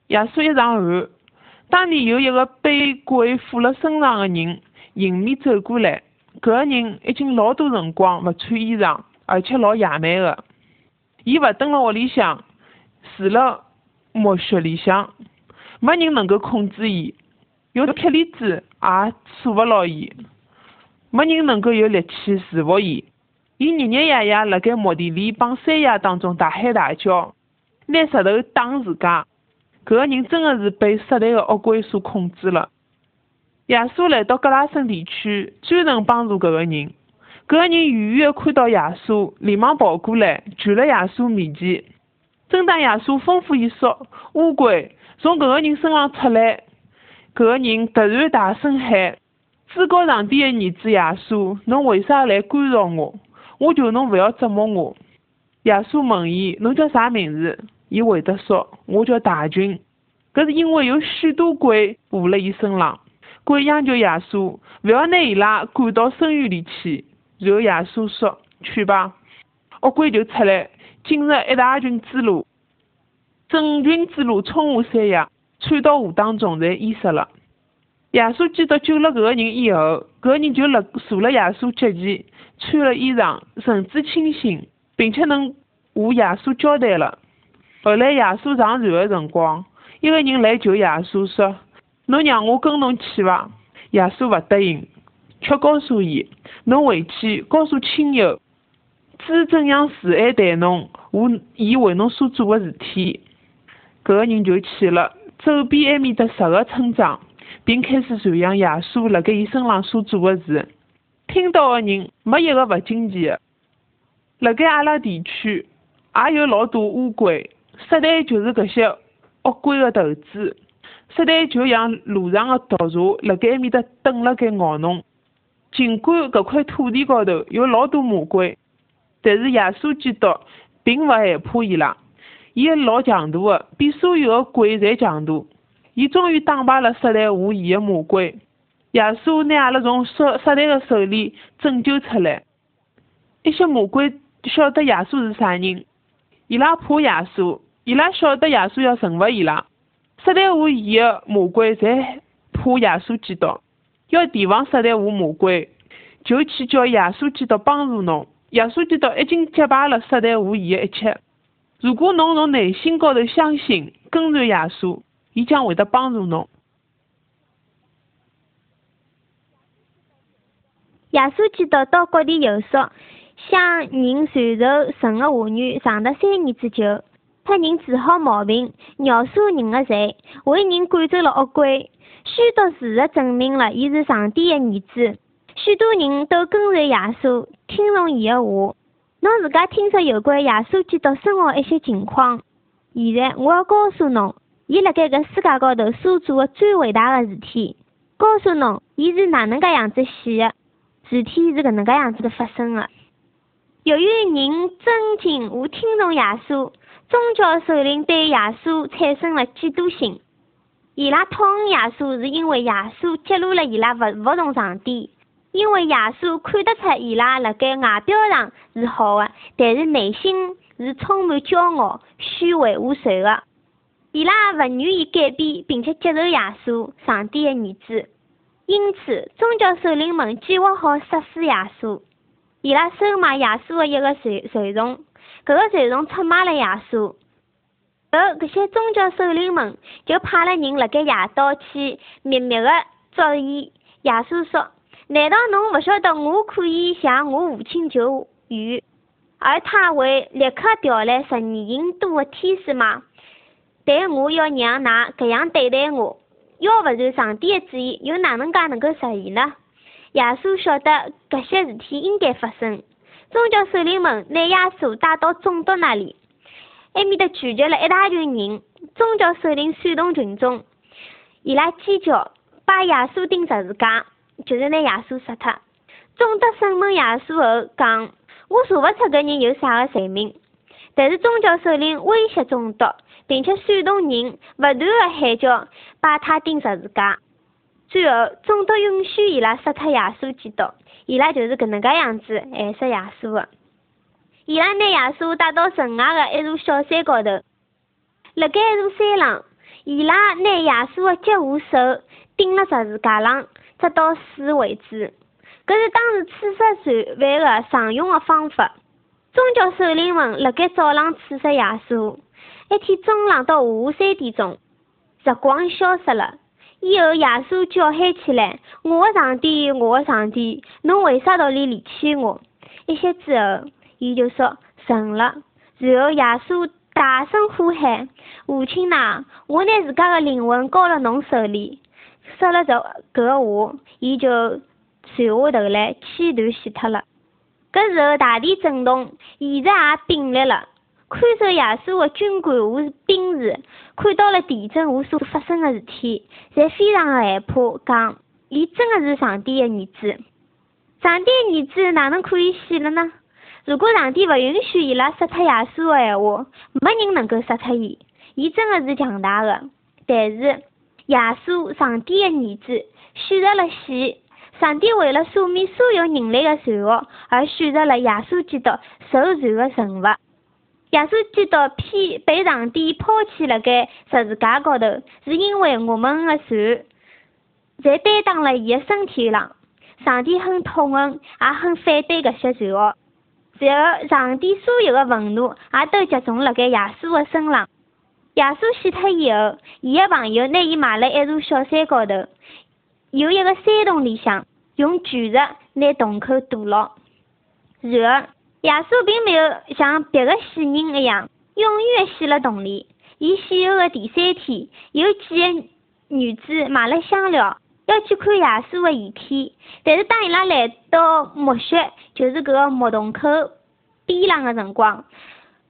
耶稣一上岸。当年有一个被鬼附了身上的人迎面走过来，搿个人已经老多辰光勿穿衣裳，而且老野蛮的。伊勿蹲辣屋里向，住辣墓穴里向，没人能够控制伊，用铁链子也锁勿牢伊，没人能够有力气制服伊。伊日日夜夜辣盖墓地里帮山野当中大喊大叫，拿石头打自家。搿个人真的是被撒旦的恶鬼所控制了。耶稣来到格拉森地区，专程帮助搿个人。搿个人远远的看到耶稣，连忙跑过来，跪辣耶稣面前。正当耶稣吩咐伊说：“乌龟从搿个人身上出来。”搿个人突然大声喊：“至高上帝的儿子耶稣，侬为啥来干扰我？我求侬勿要折磨我。”耶稣问伊：“侬叫啥名字？”伊回答说：“我叫大军。”搿是因为有许多鬼附辣伊身浪。鬼央求耶稣勿要拿伊拉赶到深渊里去。然后耶稣说：“去吧。”恶鬼就出来，进入一大群之路，整群之路冲下山崖，窜到河当中，侪淹死了。耶稣基督救了搿个人以后，搿个人就辣坐辣耶稣脚前，穿了衣裳，神志清醒，并且能和耶稣交谈了。后来耶稣上船的辰光，一个人来求耶稣说：“侬让我跟侬去伐？”耶稣勿答应，却告诉伊：“侬回去告诉亲友，主怎样慈爱待侬和伊为侬所做的事体。”搿个人就去了，走遍埃面搭十个村庄，并开始传扬耶稣辣盖伊身上所做的事。听到的人没一个勿惊奇的。辣盖阿拉地区，也有老多乌龟。撒旦就是搿些恶鬼的头子，撒旦就像路上的毒蛇，辣盖埃面搭等辣盖咬侬。尽管搿块土地高头有老多魔鬼，但是耶稣基督并勿害怕伊拉，伊老强大的，比所有的鬼侪强大。伊终于打败了撒旦和伊的魔鬼。耶稣拿阿拉从撒撒旦的手里拯救出来。一些魔鬼晓得耶稣是啥人，伊拉怕耶稣。伊拉晓得耶稣要惩罚伊拉，撒旦和伊的魔鬼侪怕耶稣基督，要提防撒旦和魔鬼，就去叫耶稣基督帮助侬。耶稣基督已经击败了撒旦和伊的一切。如果侬从内心高头相信，跟随耶稣，伊将会得帮助侬。耶稣基督到各地游说，向人传授神的话语，长达三年之久。替人治好毛病，饶恕人的罪，为人赶走了恶鬼。许多事实证明了，伊是上帝的儿子。许多人都跟随耶稣，听从伊的话。侬自家听说有关耶稣基督生活一些情况。现在我要告诉侬，伊辣盖搿世界高头所做的最伟大的事体，告诉侬伊是哪能介样子死的，事体是搿能介样子的发生的。由于人尊敬和听从耶稣，宗教首领对耶稣产生了嫉妒心。伊拉讨厌耶稣，是因为耶稣揭露了伊拉勿服从上帝。因为耶稣看得出伊拉辣盖外表上是好的，但是内心是充满骄傲、虚伪和罪恶。伊拉勿愿意改变并且接受耶稣，上帝的儿子。因此，宗教首领们计划好杀死耶稣。伊拉收买耶稣的一个随随从，搿个随从出卖了耶稣。而搿些宗教首领们就派了人辣盖夜到去秘密的捉伊。耶稣说。难道侬勿晓得我可以向我父亲求援，而他会立刻调来十二人多的天使吗？但我要让㑚搿样对待我，要勿然上帝的旨意又哪能介能够实现呢？耶稣晓得搿些事体应该发生，宗教首领们拿耶稣带到总督那里，埃面搭聚集了一大群人，宗教首领煽动群众，伊拉尖叫，把耶稣钉十字架。就是拿耶稣杀脱。总督审问耶稣后讲：“我查勿出搿人有啥个罪名。”但是宗教首领威胁总督，并且煽动人勿断个喊叫，把他钉十字架。最后，总督允许伊拉杀脱耶稣基督。伊拉就是搿能介样子暗杀耶稣个。伊拉拿耶稣带到城外个一座小山高头，辣盖一座山上，伊拉拿耶稣个脚和手钉辣十字架上。直到死为止，搿是当时刺杀罪犯的常用的方法。宗教首领们辣盖早浪刺杀耶稣。一天中浪到下午三点钟，日光消失了。以后耶稣叫喊起来：“我的上帝，我的上帝，侬为啥道理离弃我？”一歇之后，伊就说：“成了。”然后耶稣大声呼喊：“父亲呐，我拿自家的灵魂交了侬手里。”说了这搿个话，伊就垂下头来，气断死脱了。搿时候大地震动，现实也并列了。看守耶稣的军官和兵士看到了地震和所发生的事体，侪非常的害怕，讲伊真的是上帝的儿子。上帝的儿子哪能可以死了呢？如果上帝勿允许伊拉杀脱耶稣的闲话，没人能够杀脱伊。伊真的是强大的，但是。耶稣，上帝的儿子，选择了死。上帝为了赦免所有人类的罪恶，而选择了耶稣基督受罪的惩罚。耶稣基督被上帝抛弃了该十字架高头，是因为我们的罪，在担当了伊的身体上。上帝很痛恨，也很反对搿些罪恶。然而，上帝所有的愤怒也都集中了该耶稣的身上。耶稣死脱以后，伊的朋友拿伊埋辣一座小山高头，有一个山洞里向，用巨石拿洞口堵牢。然而，耶稣并没有像别个死人一样永远死辣洞里。伊死后的第三天，有几个女子买了香料，要去看耶稣的遗体。但是当伊拉来到墓穴，就是搿个墓洞口边浪的辰光。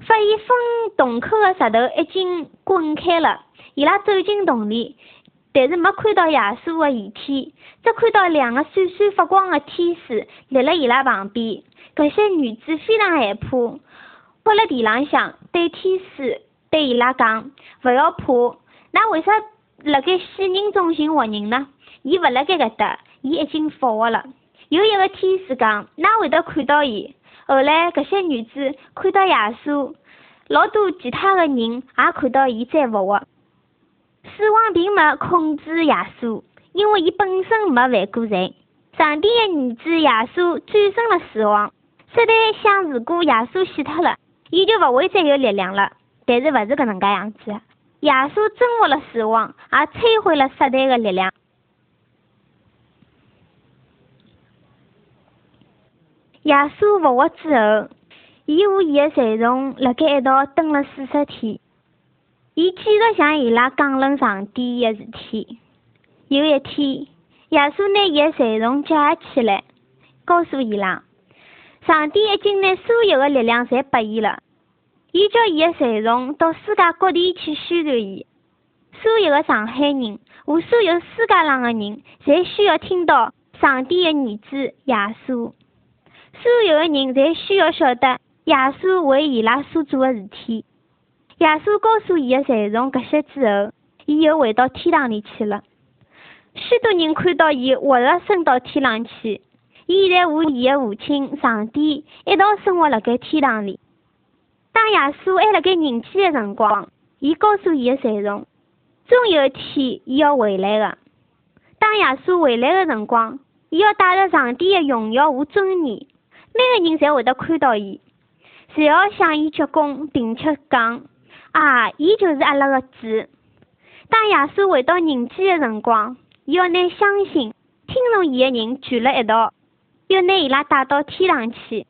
发现封洞口的石头已经滚开了，伊拉走进洞里，但是没看到耶稣的遗体，只看到两个闪闪发光的天使立辣伊拉旁边。搿些女子非常害怕，趴辣地浪向，对天使对伊拉讲：“勿要怕，㑚为啥辣盖死人中寻活人呢？伊勿辣盖搿搭，伊已经复活了。”有一个天使讲：“㑚会得看到伊。”后来，搿些女子看到耶稣，老多其他的人也看到伊在复活。死亡并没控制耶稣，因为伊本身没犯过罪。上帝的儿子耶稣战胜了死亡。撒旦想，如果耶稣死脱了，伊就勿会再有力量了。但是勿是搿能介样子，耶稣征服了死亡，也摧毁了撒旦的力量。耶稣复活之后，伊和伊的随从辣盖一道蹲了四十天。伊继续向伊拉讲论上帝的事体。有一天，耶稣拿伊的随从叫起来，告诉伊拉，上帝已经拿所有的力量侪拨伊了。伊叫伊的随从到世界各地去宣传伊。所有的上海人和所有世界上的人，侪需要听到上帝的儿子耶稣。所有的人侪需要晓得耶稣为伊拉所做的事体。耶稣告诉伊的随从搿些之后，伊又回到天堂里去了。许多人看到伊活着升到天上去，伊现在和伊的父亲上帝一道生活辣盖天堂里。当耶稣还辣盖人间的辰光，伊告诉伊的随从，终有一天伊要回来的。当耶稣回来的辰光，伊要带着上帝的荣耀和尊严，每个人侪会得看到伊，侪要向伊鞠躬，并且讲：啊，伊就是阿拉的主。当耶稣回到人间的辰光，伊要拿相信、听从伊的人聚了一道，要拿伊拉带到天堂去。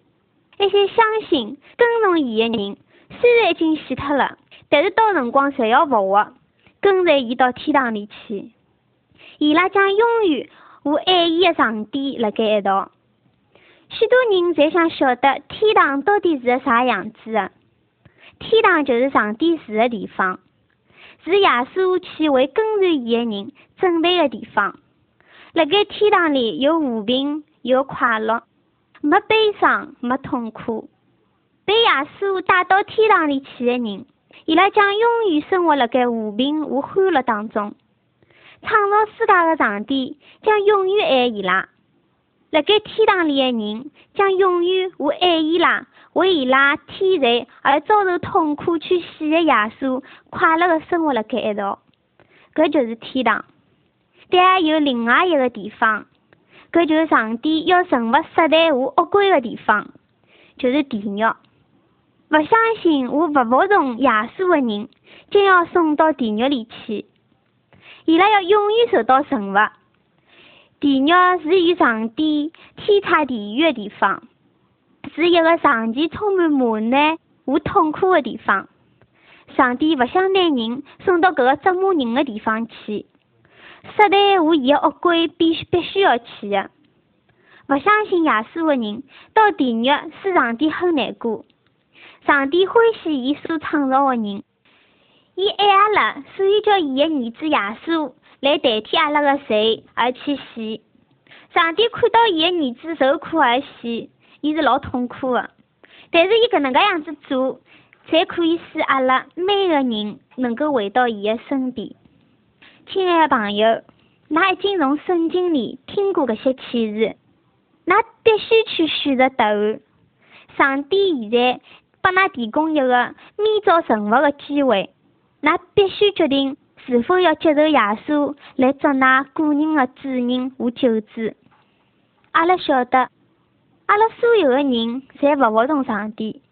那些相信、跟从伊的人，虽然已经死脱了，但是到辰光侪要复活，跟随伊到天堂里去。伊拉将永远和爱伊的上帝辣盖一道。许多人侪想晓得天堂到底是个啥样子的。天堂就是上帝住的地方，是耶稣去为跟随伊的人准备的地方。辣盖天堂里有和平，有快乐，没悲伤，没痛苦。被耶稣带到天堂里去的人，伊拉将永远生活辣盖和平和欢乐当中。创造世界的上帝将永远爱伊拉。辣盖天堂里的人将永远和爱伊拉、为伊拉天罪而遭受痛苦去死的耶稣快乐的生活辣盖一道。搿就是天堂。但还有另外一个地方，搿就是上帝要惩罚撒旦和恶鬼的地方，就是地狱。勿相信和勿服从耶稣的人，将要送到地狱里去，伊拉要永远受到惩罚。地狱是与上帝天差地远的地方，是一个长期充满磨难和痛苦的地方。上帝勿想拿人送到搿个折磨人的地方去，撒旦和伊的恶鬼必须必须要去的。勿相信耶稣的人到地狱，使上帝很难过。上帝欢喜伊所创造的人，伊爱阿拉，所以叫伊的儿子耶稣。来代替阿拉个罪而去死。上帝看到伊个儿子受苦而死，伊是老痛苦个。但是伊搿能介样子做，才可以使阿拉每个人能够回到伊个身边。亲爱个朋友，㑚已经从圣经里听过搿些启示，㑚必须去选择答案。上帝现在拨㑚提供一个免遭惩罚个机会，㑚必须决定。是否要接受耶稣来做㑚个人的主人和救主？阿拉晓得，阿拉所有的人侪勿服从上帝，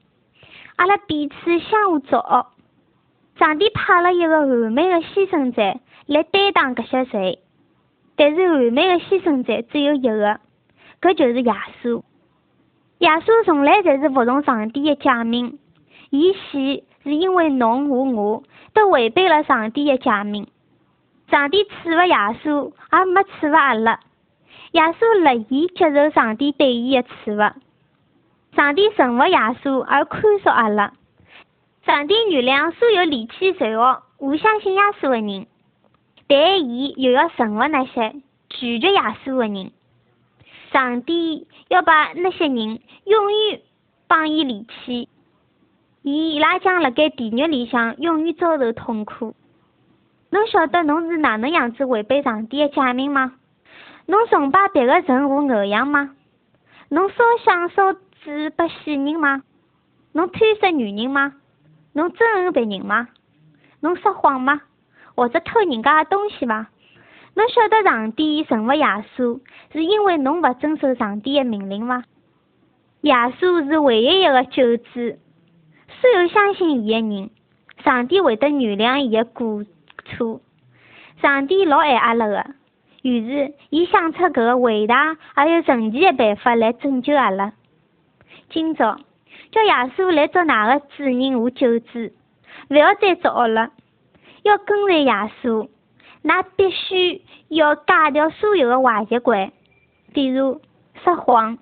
阿拉彼此相互作恶。上帝派了一个完美的牺牲者来担当搿些罪，但是完美的牺牲者只有一个，搿就是耶稣。耶稣从来侪是服从上帝的诫命，伊死是因为侬和我。都违背了上帝的诫命，上帝处罚耶稣，而没处罚阿拉。耶稣乐意接受上帝对伊的处罚，上帝惩罚耶稣而宽恕阿拉。上帝原谅所有离弃罪恶、不相信耶稣的人，但伊又要惩罚那些拒绝耶稣的人。上帝要把那些人永远帮伊离弃。伊伊拉将辣盖地狱里向永远遭受痛苦。侬晓得侬是哪能样子违背上帝的诫命吗？侬崇拜别个神和偶像吗？侬烧香烧纸拨死人吗？侬贪杀女人吗？侬憎恨别人吗？侬撒谎吗？或者偷人家的东西吗？侬晓得上帝惩罚耶稣是因为侬勿遵守上帝的命令吗？耶稣是唯一一个救主。所有相信伊的人，上帝会得原谅伊的过错。上帝老爱阿拉个，于是伊想出搿个伟大而又神奇的办法来拯救阿拉。今朝叫耶稣来做㑚个主人和救主，勿要再作恶了，要跟随耶稣。㑚必须要戒掉所有的坏习惯，比如撒谎、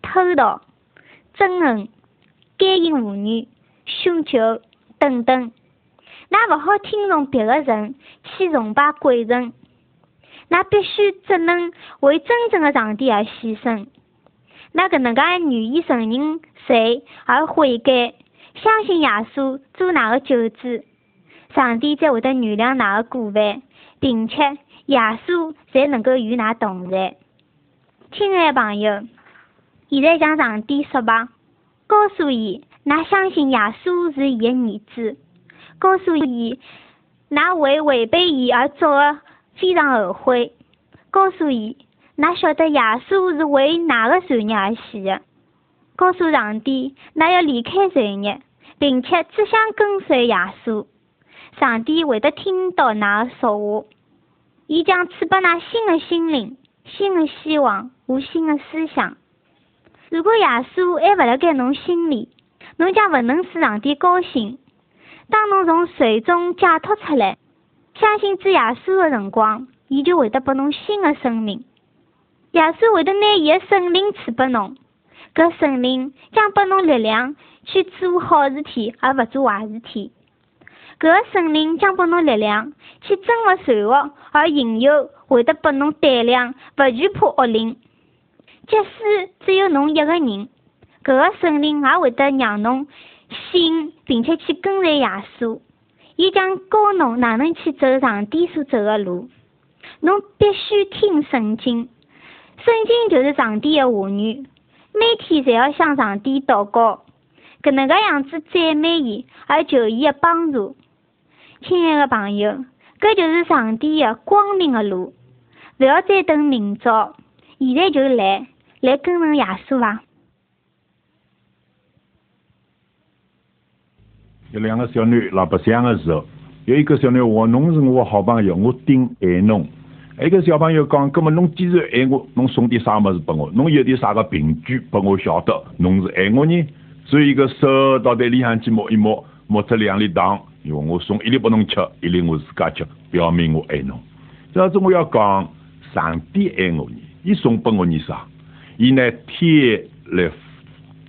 偷盗、憎恨、奸淫妇女。酗酒等等，那勿好听从别个人去崇拜鬼神，那必须只能为真正的上帝而牺牲。那搿能介愿意承认罪而悔改，相信耶稣做㑚个救主，上帝才会得原谅㑚个过犯，并且耶稣才能够与㑚同在。亲爱的朋友，现在向上帝说吧，告诉伊，㑚相信耶稣是伊个儿子。告诉伊，㑚为违背伊而做的非常后悔。告诉伊，㑚晓得耶稣是为㑚个罪孽而死的。告诉上帝，㑚要离开罪孽，并且只想跟随耶稣。上帝会得听到㑚个说话，伊将赐拨㑚新的心灵、新的希望和新的思想。如果耶稣还勿辣盖侬心里，侬将勿能使上帝高兴。当侬从罪中解脱出来，相信主耶稣的辰光，伊就会得拨侬新的生命。耶稣会得拿伊的圣灵赐拨侬，搿圣灵将拨侬力量去做好事体，而勿做坏事体。搿圣灵将拨侬力量去征服罪恶，而引诱会得拨侬胆量，勿惧怕恶灵。即使只有侬一个人，搿个圣灵也会得让侬。信并且去跟随耶稣，伊将教侬哪能去走上帝所走的路。侬必须听圣经，圣经就是上帝的话语，每天侪要向上帝祷告，搿能介样子赞美伊，而求伊的帮助。亲爱的朋友，搿就是上帝的光明的路，勿要再等明朝，现在就来，来跟从耶稣伐。有两个小囡辣白相的时候，有一个小囡话：“侬是我好朋友，我顶爱侬。”一个小朋友讲：“葛末侬既然爱我，侬送点啥物事拨我？侬有点啥个凭据拨我晓得侬是爱我呢？”所以一个手到袋里向去摸一摸，摸出两粒糖，因为我送一粒拨侬吃，一粒我自家吃，表明我爱侬。这是我要讲，上帝爱我呢，伊送拨我呢啥？伊拿天来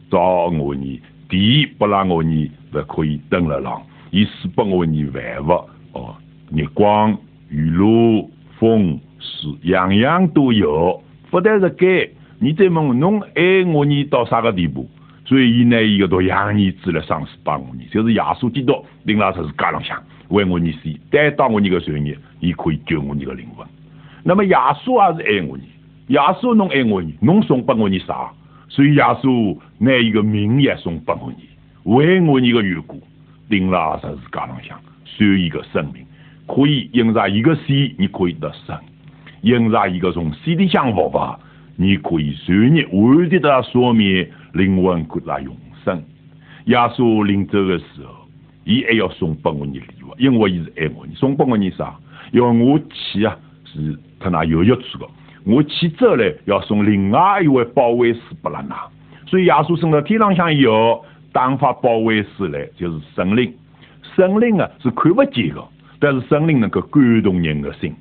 造我呢，地拨拉我呢。勿可以登了浪，伊赐拨我你万物哦，日光、雨露、风、水，样样都有。不但是该，你再问侬爱我你到啥个地步？所以伊拿伊个独养儿子来生死帮我你，就是耶稣基督领到十字架浪向为我你死，担当我你个罪孽，伊可以救我你个灵魂。那么耶稣也是爱我你，耶稣侬爱我你，侬送拨我你啥？所以耶稣拿伊个名也送拨我你。为我你个缘故，钉了十字架浪向，受一个生命，可以因着一个死，你可以得生；因着一个从死里向复活，你可以随日完全的说明灵魂过了永生。耶稣临走的时候，伊还要送拨我你礼物，因为伊是爱我你，送拨我你啥？因为我去啊是他那有约处的，我去走来要送另外一位保卫师拨了那，所以耶稣升到天上向以后。当发保卫师来，就是神灵。神灵啊是看不见的，但是神灵能够感动人的心。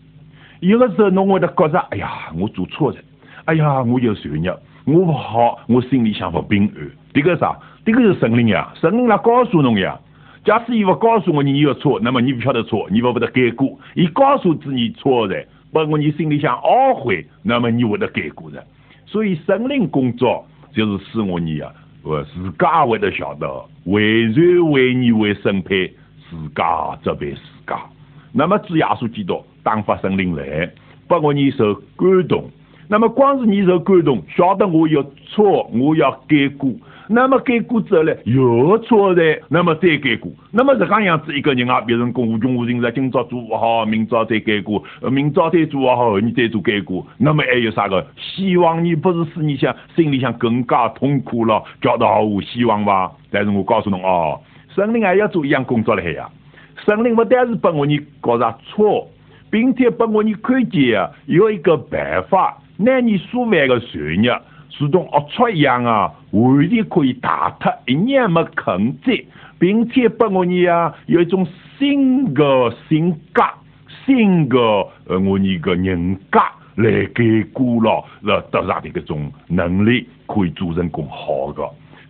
有的时候侬会得觉着，哎呀，我做错了，哎呀，我有罪孽，我不好，我心里想不平安。这个啥？这个是神灵呀，神灵来告诉侬呀。假使伊不告诉我你有错，那么你不晓得错，你不会得改过。伊告诉自己错的，不过你心里想懊悔，那么你会得改过的。所以神灵工作就是使我你呀。我自家会得晓得，为人为你为审判，自家责备自家。那么主耶稣基督当发圣灵来，把我你受感动。那么光是你受感动，晓得我有错，我要改过。那么改过之后呢，又错的，那么再改过。那么这个样子一个人啊，别人讲无穷无尽在，今朝做不好，明朝再改过，明朝再做不好，后日再做改过。那么还有啥个希望？你不是使你想心里想更加痛苦了，觉得毫无希望吧？但是我告诉侬哦，神灵还要做一样工作了呀。神灵不但是帮我你搞着错，并且帮我你看见啊，有一个办法，让你所犯的罪孽。如同恶畜一样啊，完全可以打脱，一年没控制，并且把我你啊有一种新的性格、新的呃我你个人格来改过了，来得上的这种能力，可以做成更好的。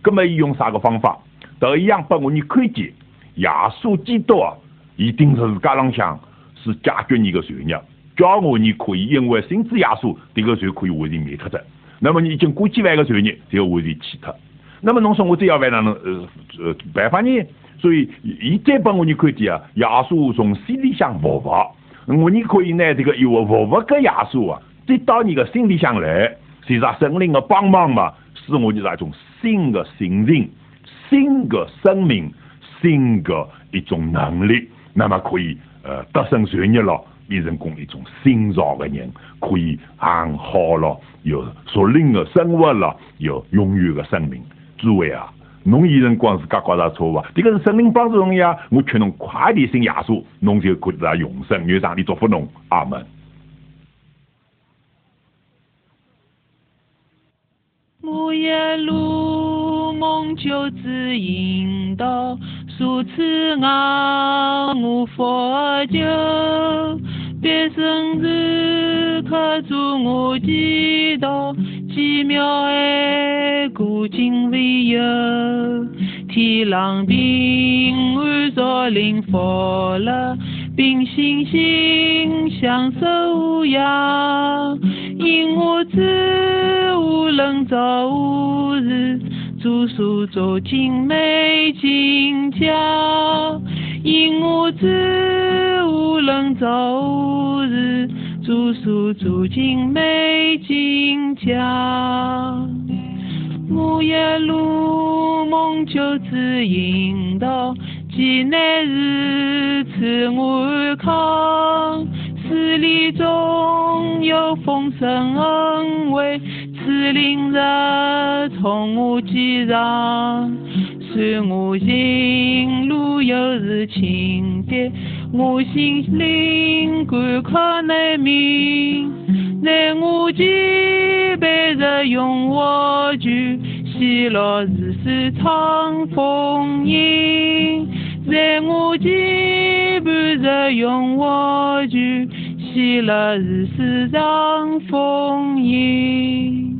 那么用啥个方法？都一样把我你看见，耶稣基督啊，一定是自家浪向是解决你个罪孽，叫我你可以因为信主耶稣，这个就可以完全免脱的。那么你已经过几万个罪孽，就完全去脱。那么侬说我这要办哪能呃呃办法呢？所以伊再帮我你看点啊，耶稣从心里向复活，我你可以拿这个有复活个耶稣啊，再到你个心里向来，实上圣灵的帮忙嘛，使我就是一种新的心灵、新的生命、新的一种能力，那么可以呃得胜罪孽了，变成讲一种新造的人，可以安好了，有属灵的生活了，有永远的生命。诸位啊！侬一人光自家觉着错误，这个是神灵帮助侬呀！我劝侬快点信耶稣，侬就可得永生。愿上帝祝福侬，阿门。木叶路梦就指引导，数次啊我佛酒，别生日刻住我祈祷。奇妙的古今未有，天狼平安若临佛了，并心心享受无恙。因我知无论早无日，住宿做精美金家。因我知无论早日。住宿住进美景家，木叶路梦就指引导，济南日赐我安康，十里中有丰盛恩惠，赐灵日从我肩上，算我行路又是清洁。我心灵感靠难明，在我肩背日用我酒，喜乐日是长风吟。在我肩背日用我酒，喜乐日是长风吟。